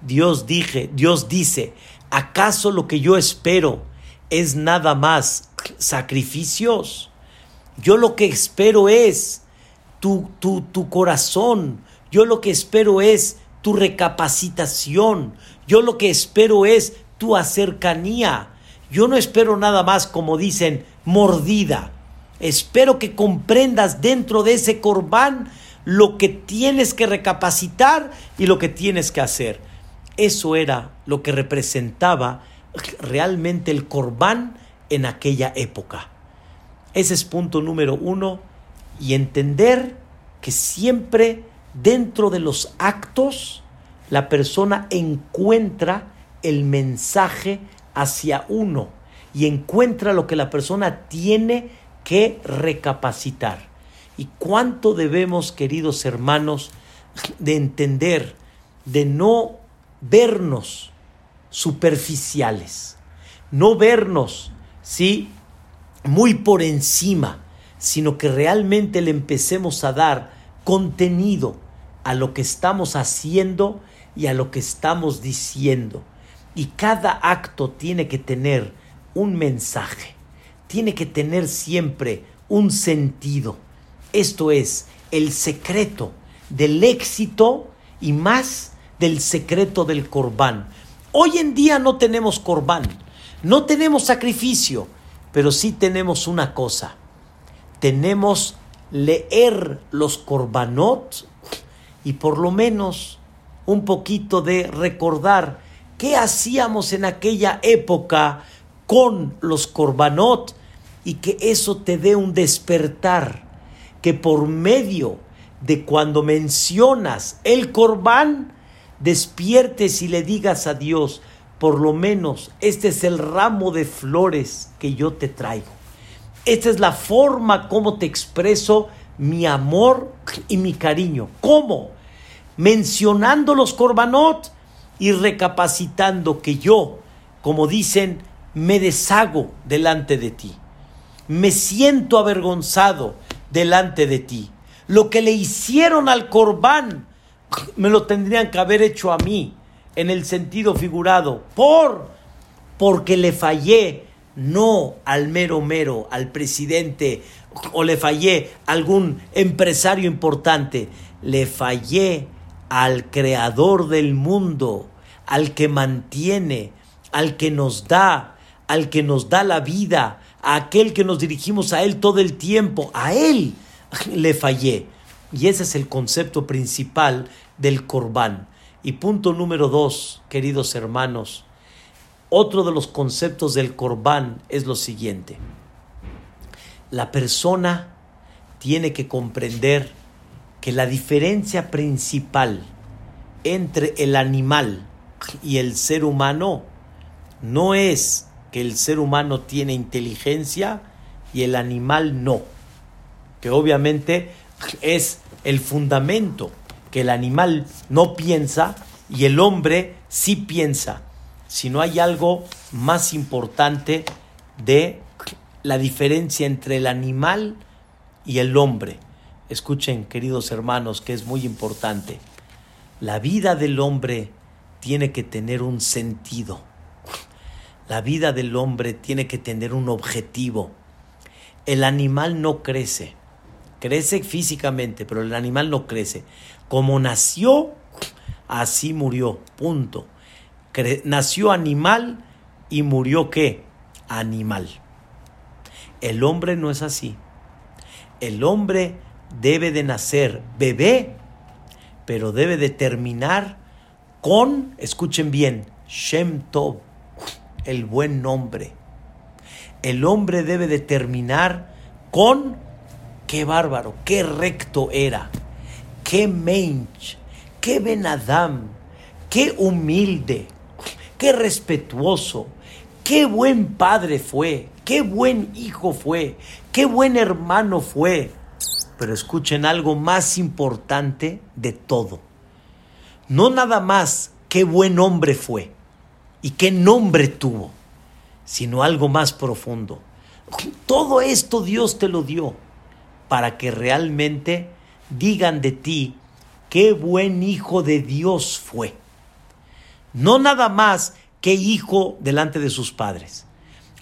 Dios dije, Dios dice, ¿acaso lo que yo espero es nada más sacrificios? Yo lo que espero es tu, tu, tu corazón, yo lo que espero es tu recapacitación, yo lo que espero es tu acercanía. Yo no espero nada más, como dicen, mordida. Espero que comprendas dentro de ese corbán lo que tienes que recapacitar y lo que tienes que hacer. Eso era lo que representaba realmente el corbán en aquella época. Ese es punto número uno. Y entender que siempre dentro de los actos la persona encuentra el mensaje hacia uno y encuentra lo que la persona tiene que recapacitar. ¿Y cuánto debemos, queridos hermanos, de entender, de no vernos superficiales, no vernos, sí, muy por encima, sino que realmente le empecemos a dar contenido a lo que estamos haciendo y a lo que estamos diciendo. Y cada acto tiene que tener un mensaje, tiene que tener siempre un sentido. Esto es el secreto del éxito y más del secreto del corbán. Hoy en día no tenemos corbán, no tenemos sacrificio, pero sí tenemos una cosa. Tenemos leer los corbanot y por lo menos un poquito de recordar qué hacíamos en aquella época con los corbanot y que eso te dé un despertar, que por medio de cuando mencionas el corbán, despiertes y le digas a Dios, por lo menos este es el ramo de flores que yo te traigo. Esta es la forma como te expreso mi amor y mi cariño. ¿Cómo? mencionando los corbanot y recapacitando que yo, como dicen, me deshago delante de ti. Me siento avergonzado delante de ti. Lo que le hicieron al corbán me lo tendrían que haber hecho a mí en el sentido figurado por porque le fallé no al mero mero, al presidente o le fallé a algún empresario importante, le fallé al creador del mundo, al que mantiene, al que nos da, al que nos da la vida, a aquel que nos dirigimos a él todo el tiempo, a él le fallé. Y ese es el concepto principal del corbán. Y punto número dos, queridos hermanos, otro de los conceptos del corbán es lo siguiente. La persona tiene que comprender que la diferencia principal entre el animal y el ser humano no es que el ser humano tiene inteligencia y el animal no, que obviamente es el fundamento, que el animal no piensa y el hombre sí piensa, si no hay algo más importante de la diferencia entre el animal y el hombre. Escuchen, queridos hermanos, que es muy importante. La vida del hombre tiene que tener un sentido. La vida del hombre tiene que tener un objetivo. El animal no crece. Crece físicamente, pero el animal no crece. Como nació, así murió. Punto. nació animal y murió qué? Animal. El hombre no es así. El hombre debe de nacer bebé, pero debe de terminar con, escuchen bien, Shem Tov, el buen nombre. El hombre debe de terminar con, qué bárbaro, qué recto era, qué mensch, qué benadam, qué humilde, qué respetuoso, qué buen padre fue, qué buen hijo fue, qué buen hermano fue. Pero escuchen algo más importante de todo. No nada más qué buen hombre fue y qué nombre tuvo, sino algo más profundo. Todo esto Dios te lo dio para que realmente digan de ti qué buen hijo de Dios fue. No nada más qué hijo delante de sus padres,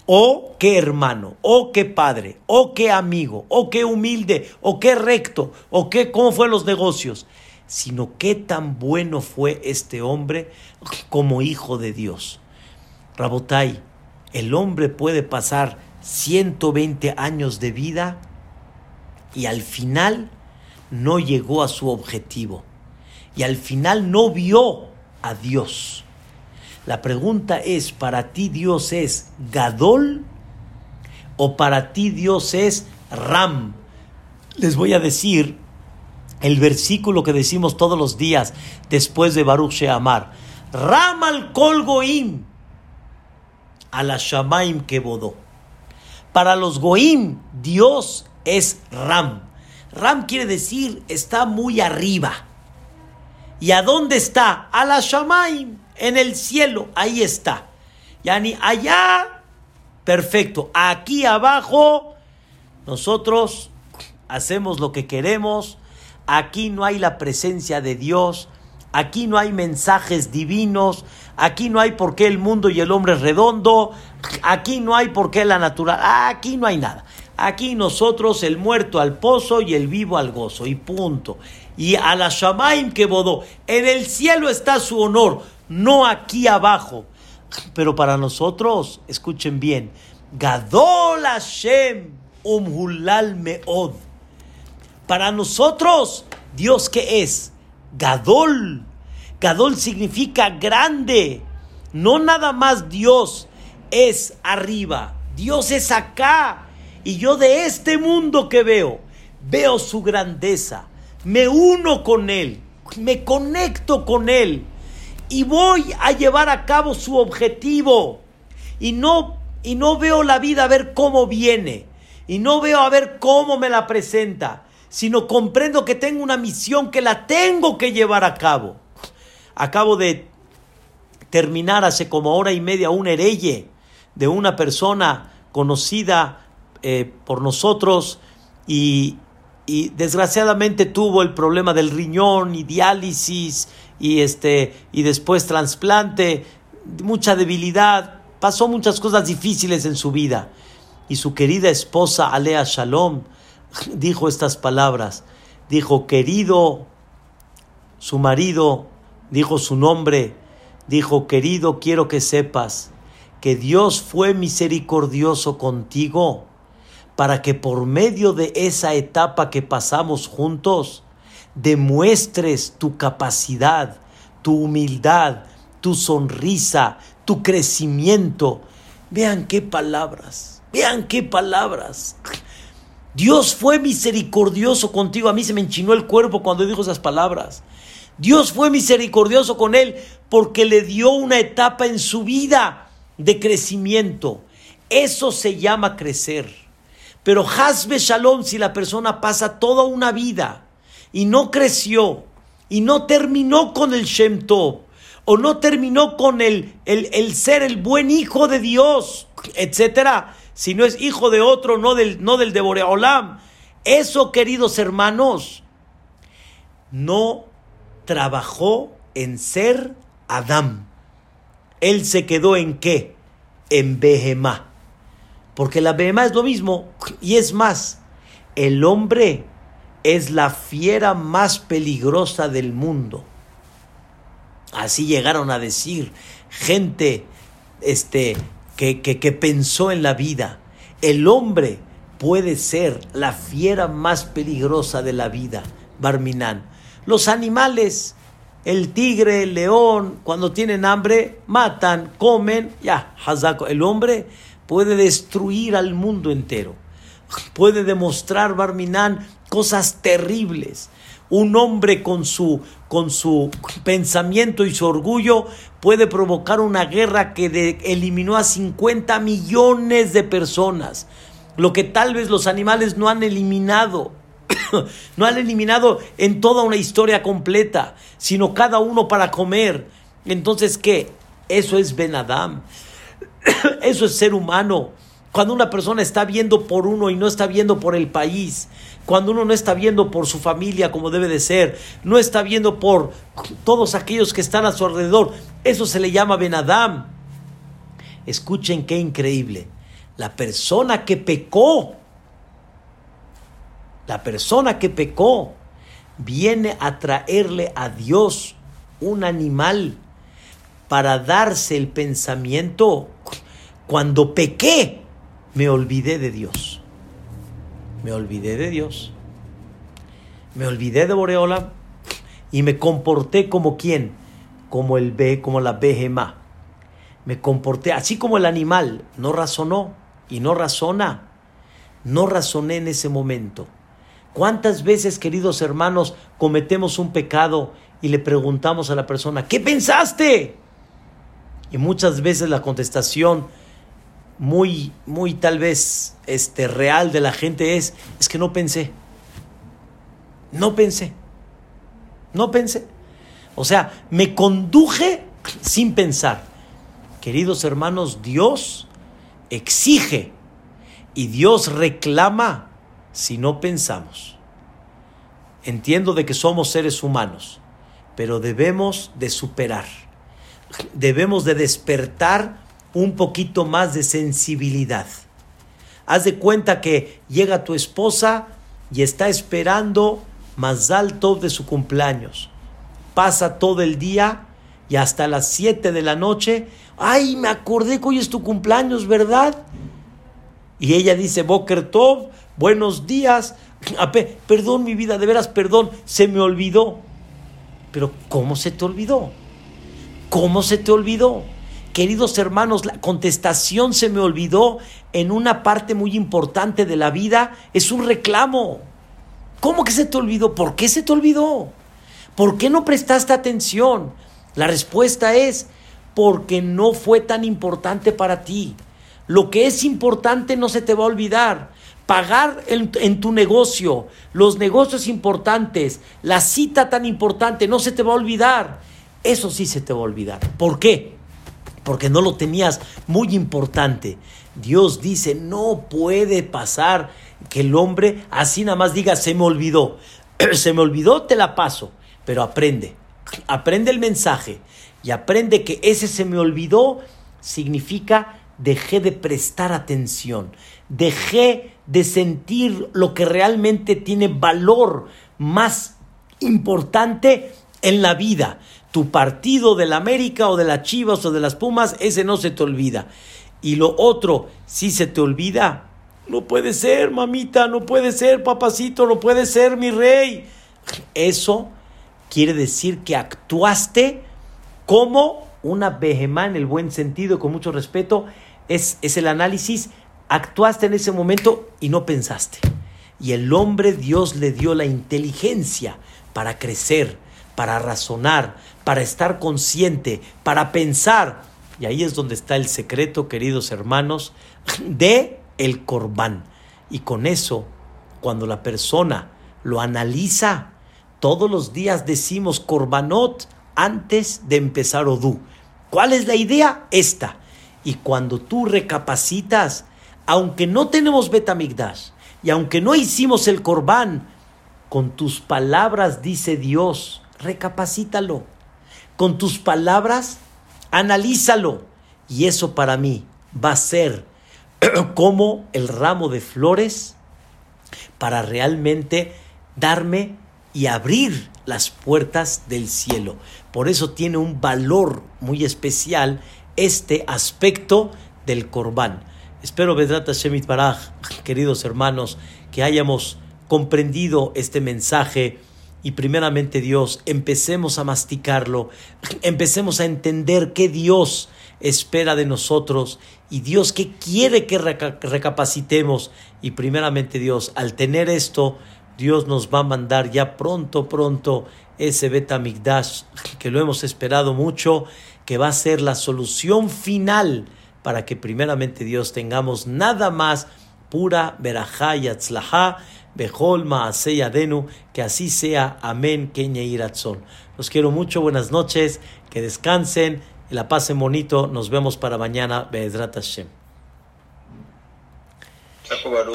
o qué hermano, o qué padre, o qué amigo, o qué humilde, o qué recto, o qué cómo fue los negocios, sino qué tan bueno fue este hombre como hijo de Dios. Rabotai, el hombre puede pasar 120 años de vida y al final no llegó a su objetivo y al final no vio a Dios. La pregunta es, ¿para ti Dios es Gadol o para ti Dios es Ram? Les voy a decir el versículo que decimos todos los días después de Baruch Sheamar. Ram al Kol Goim, a la Shamaim que bodó. Para los Goim, Dios es Ram. Ram quiere decir está muy arriba. ¿Y a dónde está? A la en el cielo, ahí está. Yani allá, perfecto. Aquí abajo, nosotros hacemos lo que queremos. Aquí no hay la presencia de Dios. Aquí no hay mensajes divinos. Aquí no hay por qué el mundo y el hombre es redondo. Aquí no hay por qué la naturaleza. Aquí no hay nada. Aquí nosotros el muerto al pozo y el vivo al gozo. Y punto. Y a la Shamaim que bodó. En el cielo está su honor, no aquí abajo. Pero para nosotros, escuchen bien. Gadol Hashem umhulal meod. Para nosotros, Dios que es Gadol. Gadol significa grande. No nada más Dios es arriba. Dios es acá. Y yo de este mundo que veo, veo su grandeza. Me uno con Él. Me conecto con Él. Y voy a llevar a cabo su objetivo. Y no, y no veo la vida a ver cómo viene. Y no veo a ver cómo me la presenta sino comprendo que tengo una misión que la tengo que llevar a cabo. Acabo de terminar hace como hora y media un hereye de una persona conocida eh, por nosotros y, y, desgraciadamente tuvo el problema del riñón y diálisis y, este, y después trasplante, mucha debilidad, pasó muchas cosas difíciles en su vida. Y su querida esposa Alea Shalom, dijo estas palabras. Dijo, querido, su marido, dijo su nombre, dijo, querido, quiero que sepas que Dios fue misericordioso contigo para que por medio de esa etapa que pasamos juntos, demuestres tu capacidad, tu humildad, tu sonrisa, tu crecimiento. Vean qué palabras, vean qué palabras. Dios fue misericordioso contigo. A mí se me enchinó el cuerpo cuando dijo esas palabras. Dios fue misericordioso con él porque le dio una etapa en su vida de crecimiento. Eso se llama crecer. Pero Hasbe Shalom, si la persona pasa toda una vida y no creció y no terminó con el Shem Tov, o no terminó con el, el, el ser el buen hijo de Dios, etcétera, si no es hijo de otro, no del, no del de Boreolam. Eso, queridos hermanos, no trabajó en ser Adán. Él se quedó en qué? En Behemá. Porque la Behemá es lo mismo. Y es más, el hombre es la fiera más peligrosa del mundo. Así llegaron a decir gente este, que, que, que pensó en la vida. El hombre puede ser la fiera más peligrosa de la vida, Barminan. Los animales, el tigre, el león, cuando tienen hambre, matan, comen, ya, hazako. El hombre puede destruir al mundo entero. Puede demostrar, Barminan, cosas terribles. Un hombre con su, con su pensamiento y su orgullo puede provocar una guerra que eliminó a 50 millones de personas. Lo que tal vez los animales no han eliminado. no han eliminado en toda una historia completa, sino cada uno para comer. Entonces, ¿qué? Eso es Ben Adam. Eso es ser humano. Cuando una persona está viendo por uno y no está viendo por el país, cuando uno no está viendo por su familia como debe de ser, no está viendo por todos aquellos que están a su alrededor, eso se le llama Benadam. Escuchen qué increíble. La persona que pecó, la persona que pecó, viene a traerle a Dios un animal para darse el pensamiento. Cuando pequé, me olvidé de Dios me olvidé de Dios, me olvidé de Boreola y me comporté como quien, como el B, como la Behemá. Me comporté así como el animal, no razonó y no razona. No razoné en ese momento. ¿Cuántas veces, queridos hermanos, cometemos un pecado y le preguntamos a la persona, ¿qué pensaste? Y muchas veces la contestación muy, muy tal vez este, real de la gente es, es que no pensé. No pensé. No pensé. O sea, me conduje sin pensar. Queridos hermanos, Dios exige y Dios reclama si no pensamos. Entiendo de que somos seres humanos, pero debemos de superar. Debemos de despertar un poquito más de sensibilidad. Haz de cuenta que llega tu esposa y está esperando más alto de su cumpleaños. Pasa todo el día y hasta las 7 de la noche, ay, me acordé que hoy es tu cumpleaños, ¿verdad? Y ella dice, Boker Tov, buenos días. Perdón, mi vida, de veras, perdón, se me olvidó. Pero, ¿cómo se te olvidó? ¿Cómo se te olvidó? Queridos hermanos, la contestación se me olvidó en una parte muy importante de la vida, es un reclamo. ¿Cómo que se te olvidó? ¿Por qué se te olvidó? ¿Por qué no prestaste atención? La respuesta es porque no fue tan importante para ti. Lo que es importante no se te va a olvidar. Pagar en, en, tu negocio, los negocios importantes, la cita tan importante, no se te va a olvidar. Eso sí se te va a olvidar. ¿Por qué? Porque no lo tenías muy importante. Dios dice, no puede pasar que el hombre así nada más diga, se me olvidó. se me olvidó, te la paso. Pero aprende, aprende el mensaje y aprende que ese se me olvidó significa dejé de prestar atención, dejé de sentir lo que realmente tiene valor más importante en la vida tu partido del América o de las Chivas o de las Pumas, ese no se te olvida. Y lo otro, si se te olvida, no puede ser, mamita, no puede ser, papacito, no puede ser, mi rey. Eso quiere decir que actuaste como una behemá en el buen sentido, con mucho respeto. Es, es el análisis. Actuaste en ese momento y no pensaste. Y el hombre, Dios le dio la inteligencia para crecer, para razonar, para estar consciente, para pensar. Y ahí es donde está el secreto, queridos hermanos, de el corbán. Y con eso, cuando la persona lo analiza, todos los días decimos corbanot antes de empezar Odú. ¿Cuál es la idea? Esta. Y cuando tú recapacitas, aunque no tenemos Betamigdash y aunque no hicimos el corbán, con tus palabras dice Dios, recapacítalo con tus palabras, analízalo. Y eso para mí va a ser como el ramo de flores para realmente darme y abrir las puertas del cielo. Por eso tiene un valor muy especial este aspecto del corbán. Espero, Vedrat Shemit Baraj, queridos hermanos, que hayamos comprendido este mensaje y primeramente Dios, empecemos a masticarlo, empecemos a entender qué Dios espera de nosotros y Dios que quiere que recapacitemos. Y primeramente Dios, al tener esto, Dios nos va a mandar ya pronto, pronto ese Betamigdash que lo hemos esperado mucho, que va a ser la solución final para que primeramente Dios tengamos nada más pura verajá y atzlajá, bejol maaseyadenu, que así sea, amén, kenya iratzon. Los quiero mucho, buenas noches, que descansen y la pasen bonito, nos vemos para mañana, Be'ezrat Hashem.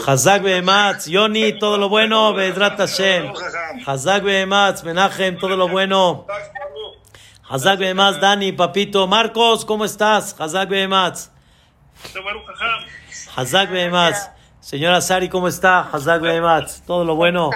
Hazak Behematz, Yoni, todo lo bueno, Be'ezrat Hashem. Hazak Behematz, Menachem, todo lo bueno. Hazak Behematz, Dani, Papito, Marcos, ¿cómo estás? Hazak Behematz. Hazak Behematz. Señora Sari, ¿cómo está? Todo lo bueno.